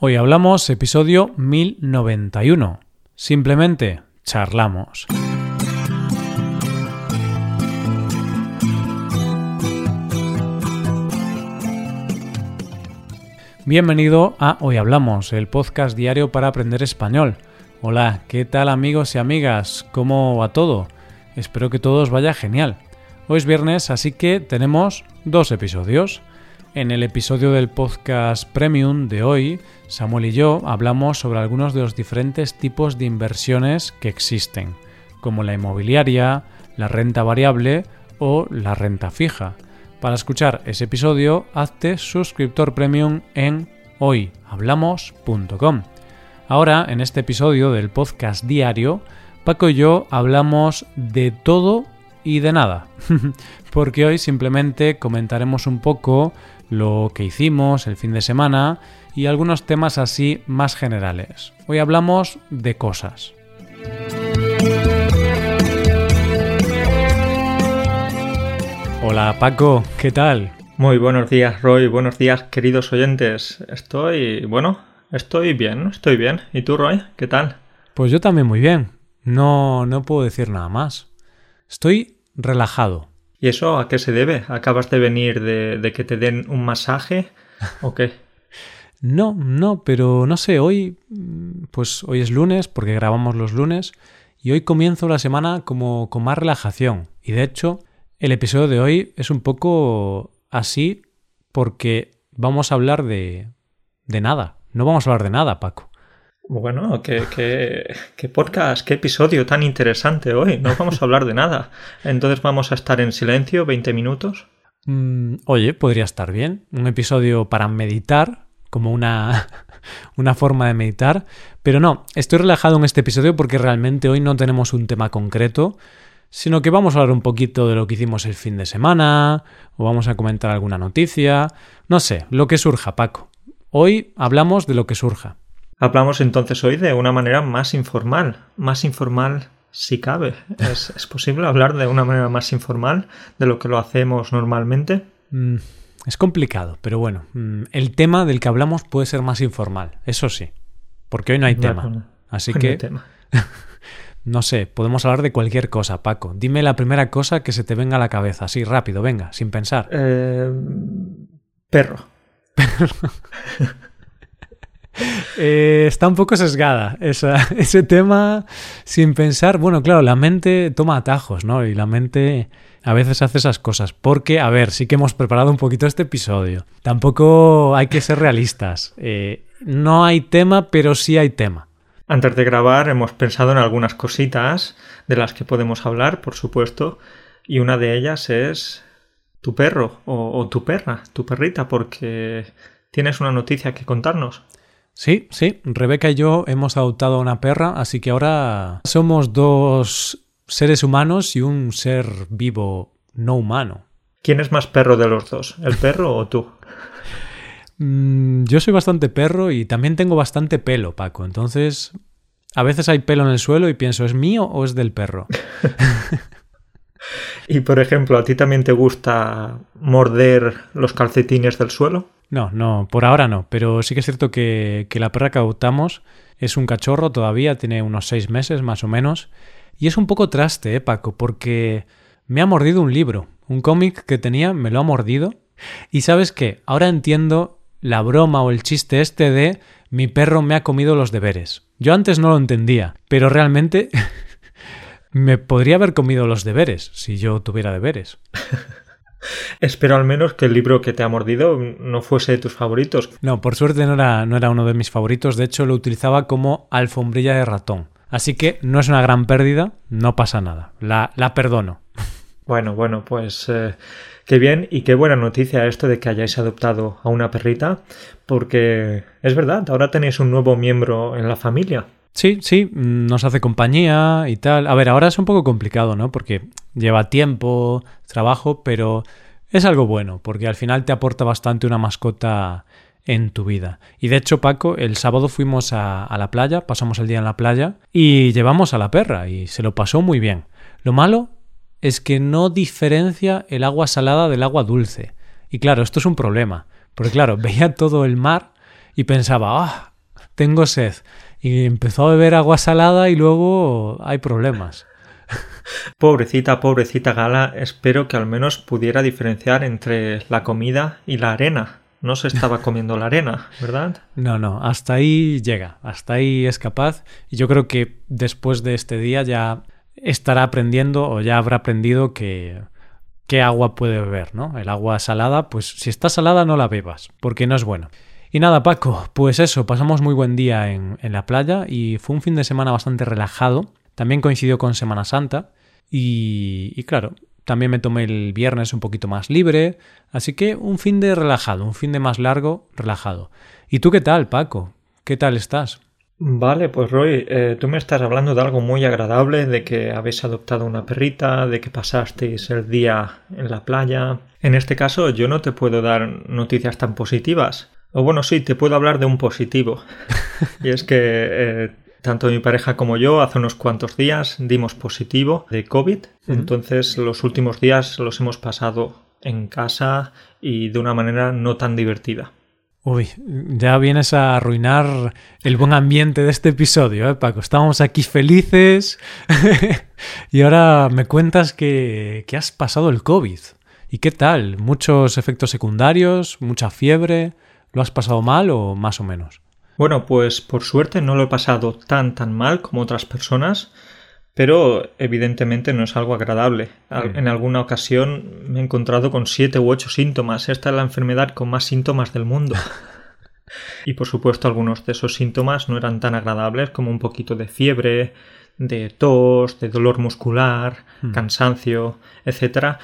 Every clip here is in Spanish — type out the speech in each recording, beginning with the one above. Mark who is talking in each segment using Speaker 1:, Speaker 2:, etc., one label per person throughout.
Speaker 1: Hoy hablamos episodio 1091. Simplemente charlamos. Bienvenido a Hoy Hablamos, el podcast diario para aprender español. Hola, ¿qué tal amigos y amigas? ¿Cómo va todo? Espero que todo os vaya genial. Hoy es viernes, así que tenemos dos episodios. En el episodio del podcast Premium de hoy, Samuel y yo hablamos sobre algunos de los diferentes tipos de inversiones que existen, como la inmobiliaria, la renta variable o la renta fija. Para escuchar ese episodio, hazte suscriptor premium en hoyhablamos.com. Ahora, en este episodio del podcast diario, Paco y yo hablamos de todo y de nada, porque hoy simplemente comentaremos un poco lo que hicimos el fin de semana y algunos temas así más generales. Hoy hablamos de cosas. Hola Paco, ¿qué tal?
Speaker 2: Muy buenos días Roy, buenos días queridos oyentes. Estoy, bueno, estoy bien, estoy bien. ¿Y tú Roy, qué tal?
Speaker 1: Pues yo también muy bien. No, no puedo decir nada más. Estoy relajado.
Speaker 2: ¿Y eso a qué se debe? ¿Acabas de venir de, de que te den un masaje o qué?
Speaker 1: no, no, pero no sé, hoy, pues hoy es lunes porque grabamos los lunes y hoy comienzo la semana como con más relajación. Y de hecho, el episodio de hoy es un poco así porque vamos a hablar de, de nada. No vamos a hablar de nada, Paco.
Speaker 2: Bueno, qué, qué, qué, podcast, qué episodio tan interesante hoy. No vamos a hablar de nada. Entonces vamos a estar en silencio 20 minutos.
Speaker 1: Mm, oye, podría estar bien. Un episodio para meditar, como una, una forma de meditar. Pero no, estoy relajado en este episodio porque realmente hoy no tenemos un tema concreto sino que vamos a hablar un poquito de lo que hicimos el fin de semana, o vamos a comentar alguna noticia, no sé, lo que surja, Paco. Hoy hablamos de lo que surja.
Speaker 2: Hablamos entonces hoy de una manera más informal, más informal si cabe. ¿Es, ¿Es, posible hablar de una manera más informal de lo que lo hacemos normalmente?
Speaker 1: Mm, es complicado, pero bueno, mm, el tema del que hablamos puede ser más informal, eso sí, porque hoy no hay tema. Así
Speaker 2: No
Speaker 1: que...
Speaker 2: hay tema.
Speaker 1: No sé, podemos hablar de cualquier cosa, Paco. Dime la primera cosa que se te venga a la cabeza, así rápido, venga, sin pensar.
Speaker 2: Eh, perro.
Speaker 1: eh, está un poco sesgada esa, ese tema sin pensar. Bueno, claro, la mente toma atajos, ¿no? Y la mente a veces hace esas cosas. Porque, a ver, sí que hemos preparado un poquito este episodio. Tampoco hay que ser realistas. Eh, no hay tema, pero sí hay tema.
Speaker 2: Antes de grabar hemos pensado en algunas cositas de las que podemos hablar, por supuesto, y una de ellas es tu perro o, o, tu perra, tu perrita, porque tienes una noticia que contarnos.
Speaker 1: Sí, sí, Rebeca y yo hemos adoptado a una perra, así que ahora somos dos seres humanos y un ser vivo no humano.
Speaker 2: ¿Quién es más perro de los dos, el perro o tú?
Speaker 1: Mm, yo soy bastante perro y también tengo bastante pelo, Paco. Entonces, a veces hay pelo en el suelo y pienso, ¿es mío o es del perro?
Speaker 2: y, por ejemplo, ¿a ti también te gusta morder los calcetines del suelo?
Speaker 1: No, no, por ahora no. Pero sí que es cierto que, que la perra que adoptamos es un cachorro todavía, tiene unos seis meses más o menos. Y es un poco traste, ¿eh, Paco? Porque me ha mordido un libro. Un cómic que tenía me lo ha mordido. Y sabes qué, ahora entiendo la broma o el chiste este de mi perro me ha comido los deberes. Yo antes no lo entendía, pero realmente me podría haber comido los deberes si yo tuviera deberes.
Speaker 2: Espero al menos que el libro que te ha mordido no fuese de tus favoritos.
Speaker 1: No, por suerte no era, no era uno de mis favoritos, de hecho lo utilizaba como alfombrilla de ratón. Así que no es una gran pérdida, no pasa nada, la, la perdono.
Speaker 2: Bueno, bueno, pues eh, qué bien y qué buena noticia esto de que hayáis adoptado a una perrita, porque es verdad, ahora tenéis un nuevo miembro en la familia.
Speaker 1: Sí, sí, nos hace compañía y tal. A ver, ahora es un poco complicado, ¿no? Porque lleva tiempo, trabajo, pero es algo bueno, porque al final te aporta bastante una mascota en tu vida. Y de hecho, Paco, el sábado fuimos a, la playa, pasamos el día en la playa y llevamos a la perra y se lo pasó muy bien. Lo malo es que no diferencia el agua salada del agua dulce. Y claro, esto es un problema, porque claro, veía todo el mar y pensaba, ah, tengo sed. Y empezó a beber agua salada y luego hay problemas.
Speaker 2: Pobrecita, pobrecita Gala, espero que al menos pudiera diferenciar entre la comida y la arena. No se estaba comiendo la arena, ¿verdad?
Speaker 1: No, no, hasta ahí llega, hasta ahí es capaz. Y yo creo que después de este día ya estará aprendiendo o ya habrá aprendido que qué agua puede beber, ¿no? El agua salada, pues si está salada no la bebas, porque no es bueno. Y nada, Paco, pues eso, pasamos muy buen día en, la playa y fue un fin de semana bastante relajado. También coincidió con Semana Santa y, claro, también me tomé el viernes un poquito más libre, así que un fin de relajado, un fin de más largo, relajado. ¿Y tú qué tal, Paco? ¿Qué tal estás?
Speaker 2: Vale, pues Roy, eh, tú me estás hablando de algo muy agradable, de que habéis adoptado una perrita, de que pasasteis el día en la playa. En este caso yo no te puedo dar noticias tan positivas. O bueno, sí, te puedo hablar de un positivo. y es que eh, tanto mi pareja como yo hace unos cuantos días dimos positivo de COVID, entonces los últimos días los hemos pasado en casa y de una manera no tan divertida.
Speaker 1: Uy, ya vienes a arruinar el buen ambiente de este episodio, ¿eh, Paco? Estábamos aquí felices y ahora me cuentas que, que has pasado el COVID. ¿Y qué tal? ¿Muchos efectos secundarios? ¿Mucha fiebre? ¿Lo has pasado mal o más o menos?
Speaker 2: Bueno, pues por suerte no lo he pasado tan tan mal como otras personas, pero evidentemente no es algo agradable. En alguna ocasión me he encontrado con siete u ocho síntomas. Esta es la enfermedad con más síntomas del mundo. y por supuesto algunos de esos síntomas no eran tan agradables como un poquito de fiebre, de tos, de dolor muscular, hmm. cansancio, etc.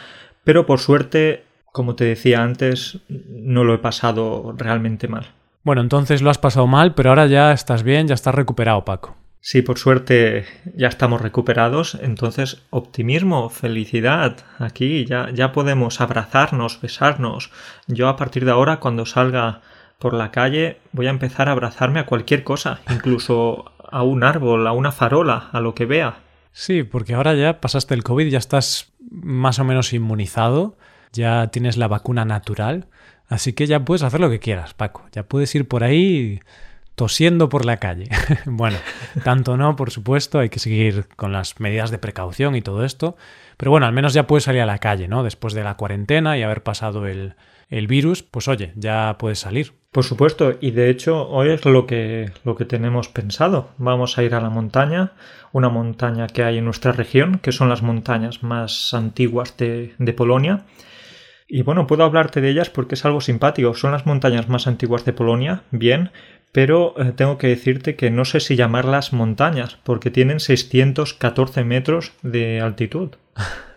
Speaker 2: Pero por suerte, como te decía antes, no lo he pasado realmente mal.
Speaker 1: Bueno, entonces lo has pasado mal, pero ahora ya estás bien, ya estás recuperado, Paco.
Speaker 2: Sí, por suerte ya estamos recuperados, entonces optimismo, felicidad. Aquí ya, ya podemos abrazarnos, besarnos. Yo a partir de ahora, cuando salga por la calle, voy a empezar a abrazarme a cualquier cosa, incluso a un árbol, a una farola, a lo que vea.
Speaker 1: Sí, porque ahora ya pasaste el COVID, ya estás más o menos inmunizado, ya tienes la vacuna natural. Así que ya puedes hacer lo que quieras, Paco. Ya puedes ir por ahí tosiendo por la calle. bueno, tanto no, por supuesto, hay que seguir con las medidas de precaución y todo esto. Pero bueno, al menos ya puedes salir a la calle, ¿no? Después de la cuarentena y haber pasado el, el virus, pues oye, ya puedes salir.
Speaker 2: Por supuesto, y de hecho hoy es lo que, lo que tenemos pensado. Vamos a ir a la montaña, una montaña que hay en nuestra región, que son las montañas más antiguas de, de Polonia y bueno, puedo hablarte de ellas porque es algo simpático. Son las montañas más antiguas de Polonia, bien, pero eh, tengo que decirte que no sé si llamarlas montañas, porque tienen 614 metros de altitud.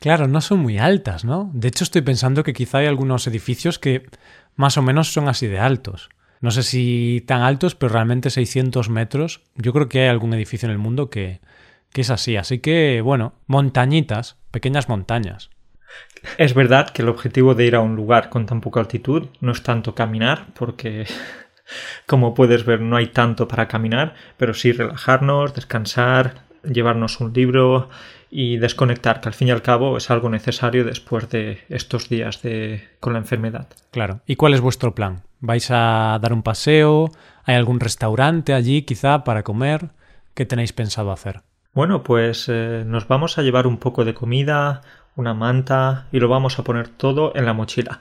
Speaker 1: Claro, no son muy altas, ¿no? De hecho, estoy pensando que quizá hay algunos edificios que más o menos son así de altos. No sé si tan altos, pero realmente 600 metros. Yo creo que hay algún edificio en el mundo que, que es así. Así que, bueno, montañitas, pequeñas montañas.
Speaker 2: Es verdad que el objetivo de ir a un lugar con tan poca altitud no es tanto caminar, porque como puedes ver no hay tanto para caminar, pero sí relajarnos, descansar, llevarnos un libro y desconectar, que al fin y al cabo es algo necesario después de estos días de con la enfermedad.
Speaker 1: Claro. ¿Y cuál es vuestro plan? ¿Vais a dar un paseo? ¿Hay algún restaurante allí quizá para comer? ¿Qué tenéis pensado hacer?
Speaker 2: Bueno, pues eh, nos vamos a llevar un poco de comida, una manta y lo vamos a poner todo en la mochila.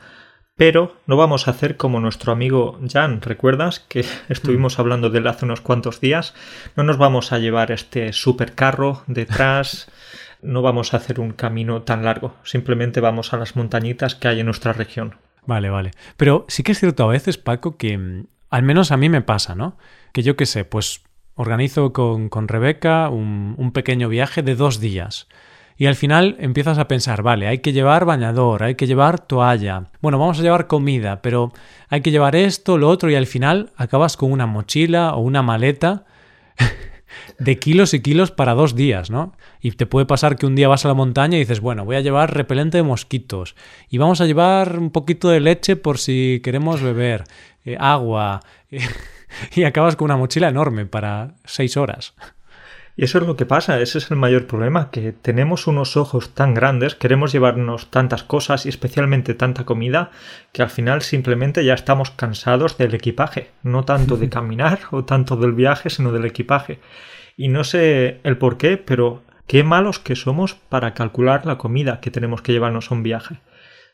Speaker 2: Pero no vamos a hacer como nuestro amigo Jan, ¿recuerdas? Que estuvimos mm. hablando de él hace unos cuantos días. No nos vamos a llevar este supercarro detrás, no vamos a hacer un camino tan largo, simplemente vamos a las montañitas que hay en nuestra región.
Speaker 1: Vale, vale. Pero sí que es cierto a veces, Paco, que mm, al menos a mí me pasa, ¿no? Que yo qué sé, pues organizo con, con Rebeca un, un pequeño viaje de dos días. Y al final empiezas a pensar, vale, hay que llevar bañador, hay que llevar toalla, bueno, vamos a llevar comida, pero hay que llevar esto, lo otro, y al final acabas con una mochila o una maleta de kilos y kilos para dos días, ¿no? Y te puede pasar que un día vas a la montaña y dices, bueno, voy a llevar repelente de mosquitos y vamos a llevar un poquito de leche por si queremos beber, eh, agua, y acabas con una mochila enorme para seis horas.
Speaker 2: Y eso es lo que pasa, ese es el mayor problema, que tenemos unos ojos tan grandes, queremos llevarnos tantas cosas y especialmente tanta comida, que al final simplemente ya estamos cansados del equipaje, no tanto de caminar o tanto del viaje, sino del equipaje. Y no sé el por qué, pero qué malos que somos para calcular la comida que tenemos que llevarnos a un viaje.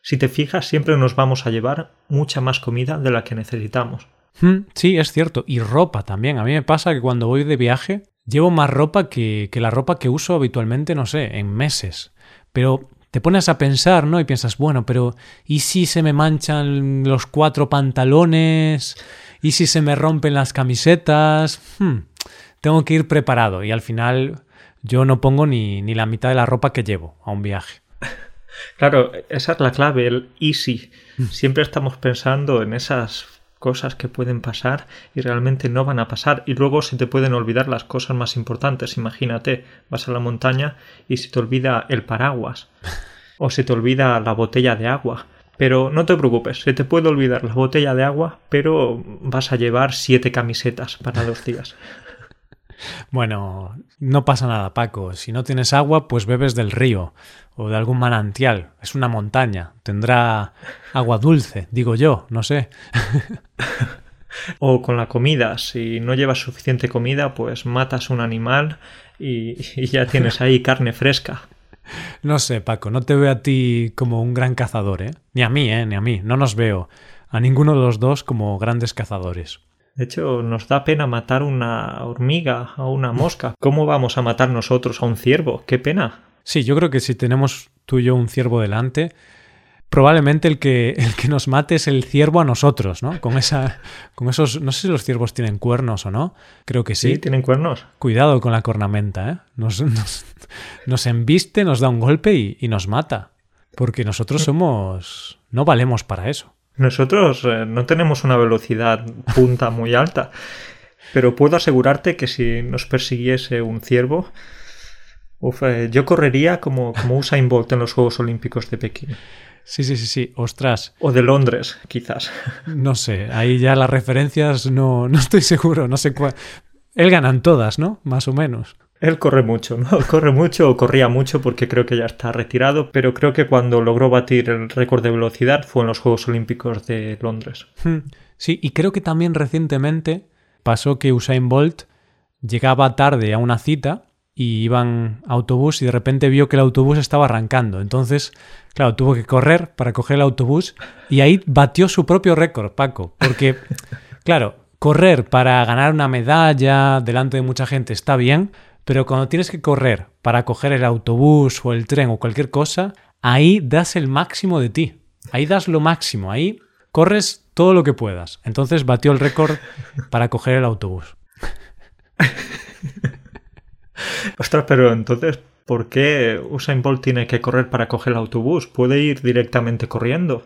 Speaker 2: Si te fijas, siempre nos vamos a llevar mucha más comida de la que necesitamos.
Speaker 1: Hmm, sí, es cierto. Y ropa también. A mí me pasa que cuando voy de viaje llevo más ropa que, que la ropa que uso habitualmente, no sé, en meses. Pero te pones a pensar, ¿no? Y piensas, bueno, pero ¿y si se me manchan los cuatro pantalones? ¿Y si se me rompen las camisetas? Hmm, tengo que ir preparado y al final yo no pongo ni, ni la mitad de la ropa que llevo a un viaje.
Speaker 2: Claro, esa es la clave, el easy. Hmm. Siempre estamos pensando en esas cosas que pueden pasar y realmente no van a pasar y luego se te pueden olvidar las cosas más importantes. Imagínate, vas a la montaña y se te olvida el paraguas o se te olvida la botella de agua. Pero no te preocupes, se te puede olvidar la botella de agua, pero vas a llevar siete camisetas para dos días.
Speaker 1: Bueno, no pasa nada, Paco. Si no tienes agua, pues bebes del río o de algún manantial. Es una montaña. Tendrá agua dulce, digo yo, no sé.
Speaker 2: o con la comida. Si no llevas suficiente comida, pues matas un animal y, y ya tienes ahí carne fresca.
Speaker 1: No sé, Paco, no te veo a ti como un gran cazador, ¿eh? Ni a mí, ¿eh? Ni a mí. No nos veo a ninguno de los dos como grandes cazadores.
Speaker 2: De hecho, nos da pena matar una hormiga o una mosca. ¿Cómo vamos a matar nosotros a un ciervo? ¡Qué pena!
Speaker 1: Sí, yo creo que si tenemos tú y yo un ciervo delante, probablemente el que, el que nos mate es el ciervo a nosotros, ¿no? Con esa, con esos, no sé si los ciervos tienen cuernos o no. Creo que sí.
Speaker 2: Sí, tienen cuernos.
Speaker 1: Cuidado con la cornamenta, ¿eh? Nos, nos, nos embiste, nos da un golpe y, y nos mata. Porque nosotros somos, no valemos para eso.
Speaker 2: Nosotros eh, no tenemos una velocidad punta muy alta, pero puedo asegurarte que si nos persiguiese un ciervo, eh, yo correría como, como Usain Bolt en los Juegos Olímpicos de Pekín.
Speaker 1: Sí, sí, sí, sí, ostras.
Speaker 2: O de Londres, quizás.
Speaker 1: No sé, ahí ya las referencias no, no estoy seguro, no sé cuál. Él ganan todas, ¿no? Más o menos.
Speaker 2: Él corre mucho, ¿no? Corre mucho o corría mucho porque creo que ya está retirado, pero creo que cuando logró batir el récord de velocidad fue en los Juegos Olímpicos de Londres.
Speaker 1: Hmm. Sí, y creo que también recientemente pasó que Usain Bolt llegaba tarde a una cita y iban autobús y de repente vio que el autobús estaba arrancando. Entonces, claro, tuvo que correr para coger el autobús y ahí batió su propio récord, Paco, porque, claro, correr para ganar una medalla delante de mucha gente está bien, pero cuando tienes que correr para coger el autobús o el tren o cualquier cosa, ahí das el máximo de ti. Ahí das lo máximo. Ahí corres todo lo que puedas. Entonces batió el récord para coger el autobús.
Speaker 2: Ostras, pero entonces, ¿por qué Usain Bolt tiene que correr para coger el autobús? Puede ir directamente corriendo.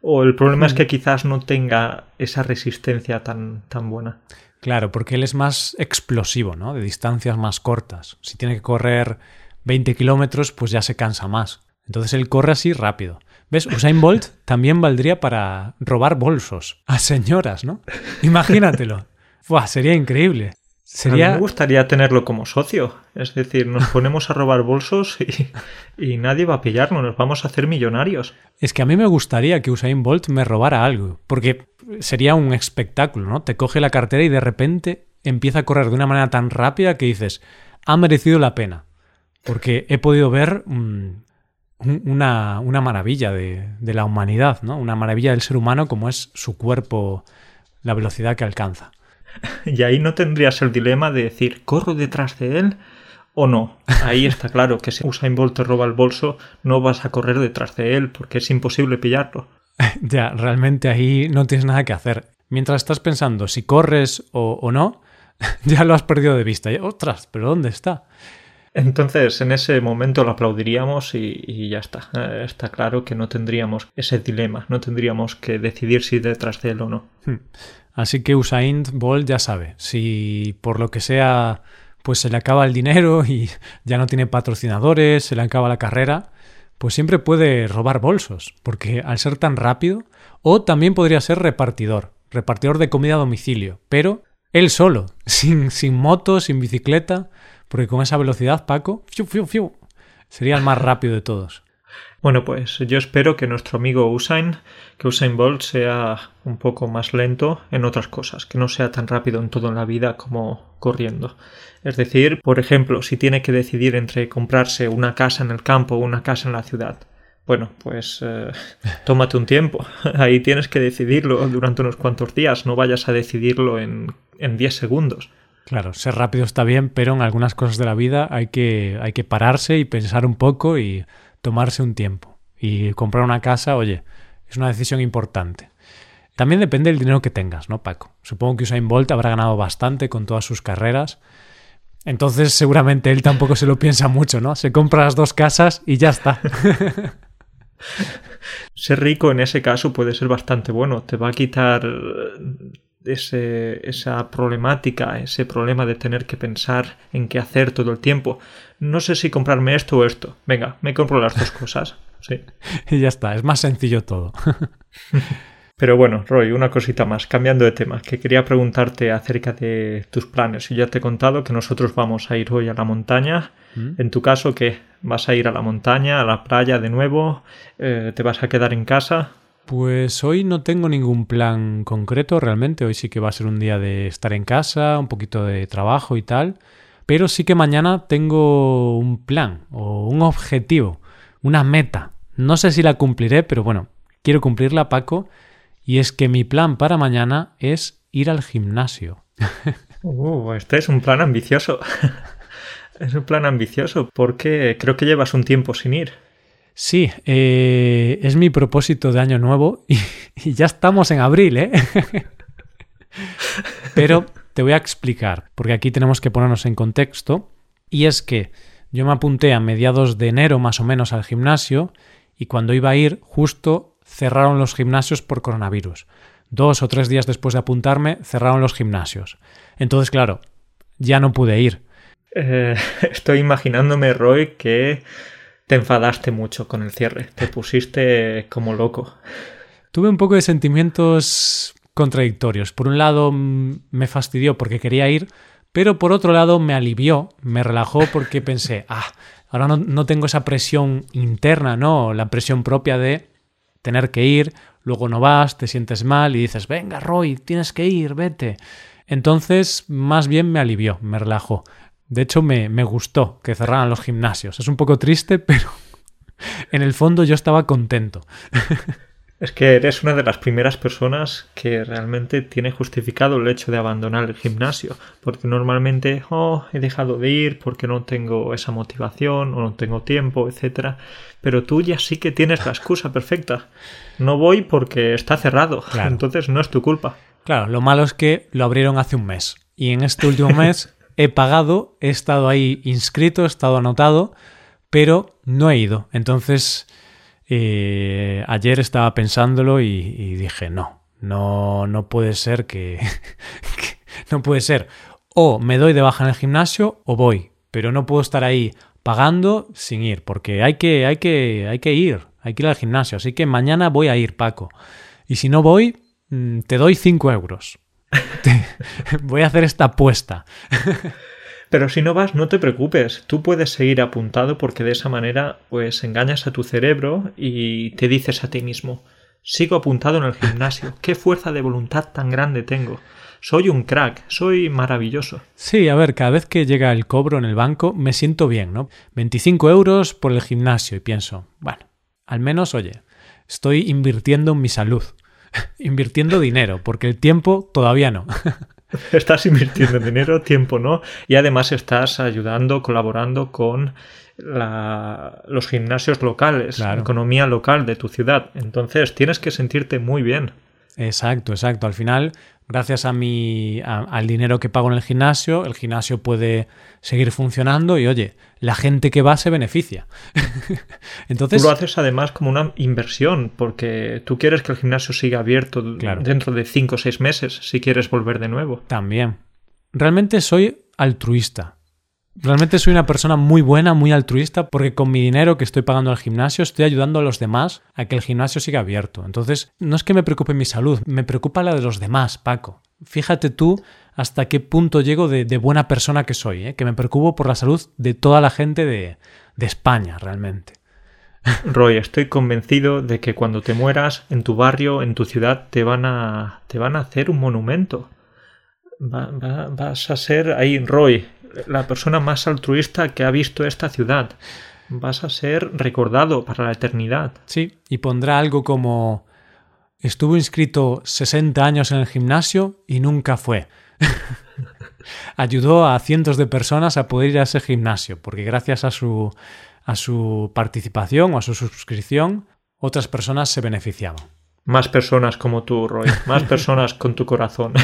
Speaker 2: O el problema es hmm. que quizás no tenga esa resistencia tan, tan buena.
Speaker 1: Claro, porque él es más explosivo, ¿no? De distancias más cortas. Si tiene que correr 20 kilómetros, pues ya se cansa más. Entonces él corre así rápido. ¿Ves? Usain Bolt también valdría para robar bolsos a señoras, ¿no? Imagínatelo. Buah, sería increíble. Sería...
Speaker 2: A mí me gustaría tenerlo como socio. Es decir, nos ponemos a robar bolsos y, y, nadie va a pillarnos. Nos vamos a hacer millonarios.
Speaker 1: Es que a mí me gustaría que Usain Bolt me robara algo. Porque sería un espectáculo, ¿no? Te coge la cartera y de repente empieza a correr de una manera tan rápida que dices, ha merecido la pena. Porque he podido ver mm, una, una, maravilla de, de, la humanidad, ¿no? Una maravilla del ser humano como es su cuerpo, la velocidad que alcanza.
Speaker 2: Y ahí no tendrías el dilema de decir, ¿corro detrás de él o no? Ahí está claro que si Usain Bolt te roba el bolso, no vas a correr detrás de él porque es imposible pillarlo.
Speaker 1: ya, realmente ahí no tienes nada que hacer. Mientras estás pensando si corres o, o no, ya lo has perdido de vista. Ostras, pero ¿dónde está?
Speaker 2: Entonces, en ese momento lo aplaudiríamos y, y ya está. Eh, está claro que no tendríamos ese dilema, no tendríamos que decidir si detrás de él o no.
Speaker 1: Hmm. Así que Usain Bolt ya sabe, si por lo que sea pues se le acaba el dinero y ya no tiene patrocinadores, se le acaba la carrera, pues siempre puede robar bolsos, porque al ser tan rápido, o también podría ser repartidor, repartidor de comida a domicilio, pero él solo, sin, sin moto, sin bicicleta, Porque con esa velocidad, Paco, fiu, fiu, fiu, sería el más rápido de todos.
Speaker 2: Bueno, pues yo espero que nuestro amigo Usain, que Usain Bolt sea un poco más lento en otras cosas, que no sea tan rápido en todo en la vida como corriendo. Es decir, por ejemplo, si tiene que decidir entre comprarse una casa en el campo o una casa en la ciudad. Bueno, pues eh, tómate un tiempo. Ahí tienes que decidirlo durante unos cuantos días. No vayas a decidirlo en, en 10 segundos.
Speaker 1: Claro, ser rápido está bien, pero en algunas cosas de la vida hay que, hay que pararse y pensar un poco y tomarse un tiempo. Y comprar una casa, oye, es una decisión importante. También depende del dinero que tengas, ¿no, Paco? Supongo que Usain Bolt habrá ganado bastante con todas sus carreras. Entonces seguramente él tampoco se lo piensa mucho, ¿no? Se compra las dos casas y ya está.
Speaker 2: ser rico en ese caso puede ser bastante bueno. Te va a quitar ese, esa problemática, ese problema de tener que pensar en qué hacer todo el tiempo. No sé si comprarme esto o esto. Venga, me compro las dos cosas. Sí.
Speaker 1: y ya está, es más sencillo todo.
Speaker 2: Pero bueno, Roy, una cosita más, cambiando de tema, que quería preguntarte acerca de tus planes. Yo ya te he contado que nosotros vamos a ir hoy a la montaña. Mm. En tu caso, ¿qué? ¿Vas a ir a la montaña, a la playa de nuevo? Eh, ¿Te vas a quedar en casa?
Speaker 1: Pues hoy no tengo ningún plan concreto realmente. Hoy sí que va a ser un día de estar en casa, un poquito de trabajo y tal. Pero sí que mañana tengo un plan o un objetivo, una meta. No sé si la cumpliré, pero bueno, quiero cumplirla, Paco y es que mi plan para mañana es ir al gimnasio.
Speaker 2: Uh, este es un plan ambicioso. es un plan ambicioso porque creo que llevas un tiempo sin ir.
Speaker 1: Sí, eh, es mi propósito de año nuevo y, ya estamos en abril, ¿eh? Pero te voy a explicar, porque aquí tenemos que ponernos en contexto. Y es que yo me apunté a mediados de enero más o menos al gimnasio y cuando iba a ir justo cerraron los gimnasios por coronavirus. Dos o tres días después de apuntarme, cerraron los gimnasios. Entonces, claro, ya no pude ir.
Speaker 2: Eh, estoy imaginándome, Roy, que te enfadaste mucho con el cierre. Te pusiste como loco.
Speaker 1: Tuve un poco de sentimientos contradictorios. Por un lado, me fastidió porque quería ir, pero por otro lado, me alivió, me relajó porque pensé, ah, ahora no, no tengo esa presión interna, ¿no? La presión propia de tener que ir, luego no vas, te sientes mal y dices, venga, Roy, tienes que ir, vete. Entonces, más bien me alivió, me relajó. De hecho, me, me gustó que cerraran los gimnasios. Es un poco triste, pero en el fondo yo estaba contento.
Speaker 2: Es que eres una de las primeras personas que realmente tiene justificado el hecho de abandonar el gimnasio, porque normalmente, oh, he dejado de ir porque no tengo esa motivación o no tengo tiempo, etcétera. Pero tú ya sí que tienes la excusa perfecta. No voy porque está cerrado, entonces no es tu culpa.
Speaker 1: Claro, lo malo es que lo abrieron hace un mes y en este último mes he pagado, he estado ahí inscrito, he estado anotado, pero no he ido. Entonces eh, ayer estaba pensándolo y, dije, no, no, no puede ser que, no puede ser. O me doy de baja en el gimnasio o voy, pero no puedo estar ahí pagando sin ir, porque hay que, hay que, hay que ir, hay que ir al gimnasio. Así que mañana voy a ir, Paco. Y si no voy, mm, te doy 5 euros. voy a hacer esta apuesta.
Speaker 2: Pero si no vas, no te preocupes, tú puedes seguir apuntado porque de esa manera pues engañas a tu cerebro y te dices a ti mismo, sigo apuntado en el gimnasio, qué fuerza de voluntad tan grande tengo. Soy un crack, soy maravilloso.
Speaker 1: Sí, a ver, cada vez que llega el cobro en el banco me siento bien, ¿no? 25 euros por el gimnasio y pienso, bueno, al menos, oye, estoy invirtiendo en mi salud, invirtiendo dinero, porque el tiempo todavía no.
Speaker 2: Estás invirtiendo dinero, tiempo no, y además estás ayudando, colaborando con los gimnasios locales, la economía local de tu ciudad. Entonces tienes que sentirte muy bien.
Speaker 1: Exacto, exacto. Al final, gracias a mi, al dinero que pago en el gimnasio, el gimnasio puede seguir funcionando y oye, la gente que va se beneficia.
Speaker 2: Entonces, tú lo haces además como una inversión, porque tú quieres que el gimnasio siga abierto dentro de cinco o seis meses si quieres volver de nuevo.
Speaker 1: También. Realmente soy altruista. Realmente soy una persona muy buena, muy altruista, porque con mi dinero que estoy pagando al gimnasio estoy ayudando a los demás a que el gimnasio siga abierto. Entonces, no es que me preocupe mi salud, me preocupa la de los demás, Paco. Fíjate tú hasta qué punto llego de, buena persona que soy, ¿eh? que me preocupo por la salud de toda la gente de, de España, realmente.
Speaker 2: Roy, estoy convencido de que cuando te mueras en tu barrio, en tu ciudad, te van a, te van a hacer un monumento. vas a ser ahí, Roy, la persona más altruista que ha visto esta ciudad. Vas a ser recordado para la eternidad.
Speaker 1: Sí, y pondrá algo como estuvo inscrito 60 años en el gimnasio y nunca fue. Ayudó a cientos de personas a poder ir a ese gimnasio, porque gracias a su a su participación o a su suscripción, otras personas se beneficiaban.
Speaker 2: Más personas como tú, Roy. Más personas con tu corazón.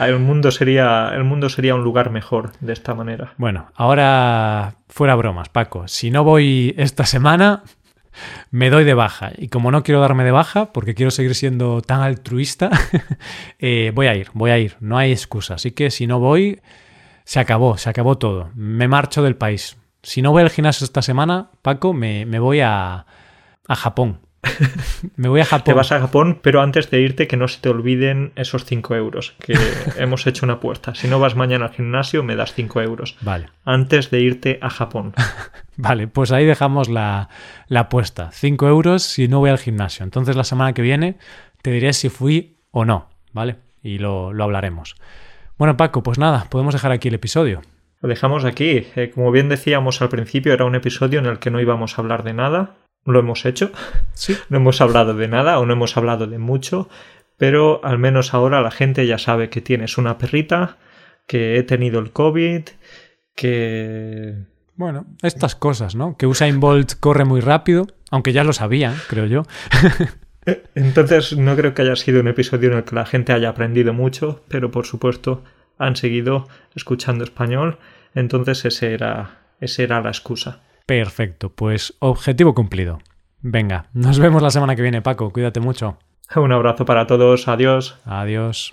Speaker 2: El mundo, sería, el mundo sería un lugar mejor de esta manera.
Speaker 1: Bueno, ahora fuera bromas, Paco. Si no voy esta semana, me doy de baja. Y como no quiero darme de baja, porque quiero seguir siendo tan altruista, eh, voy a ir, voy a ir. No hay excusa. Así que si no voy, se acabó, se acabó todo. Me marcho del país. Si no voy al gimnasio esta semana, Paco, me, voy a, a Japón. me voy a Japón.
Speaker 2: Te vas a Japón, pero antes de irte que no se te olviden esos 5 euros, que hemos hecho una apuesta. Si no vas mañana al gimnasio, me das 5 euros.
Speaker 1: Vale.
Speaker 2: Antes de irte a Japón.
Speaker 1: vale, pues ahí dejamos la, la apuesta. 5 euros si no voy al gimnasio. Entonces la semana que viene te diré si fui o no, ¿vale? Y lo, lo hablaremos. Bueno, Paco, pues nada, podemos dejar aquí el episodio.
Speaker 2: Lo dejamos aquí. Eh, como bien decíamos al principio, era un episodio en el que no íbamos a hablar de nada. Lo hemos hecho.
Speaker 1: Sí.
Speaker 2: No hemos hablado de nada o no hemos hablado de mucho, pero al menos ahora la gente ya sabe que tienes una perrita, que he tenido el COVID, que...
Speaker 1: Bueno, estas cosas, ¿no? Que Usain Bolt corre muy rápido, aunque ya lo sabían, creo yo.
Speaker 2: Entonces no creo que haya sido un episodio en el que la gente haya aprendido mucho, pero por supuesto han seguido escuchando español, entonces ese era, esa era la excusa.
Speaker 1: Perfecto, pues objetivo cumplido. Venga, nos vemos la semana que viene, Paco. Cuídate mucho.
Speaker 2: Un abrazo para todos. Adiós.
Speaker 1: Adiós.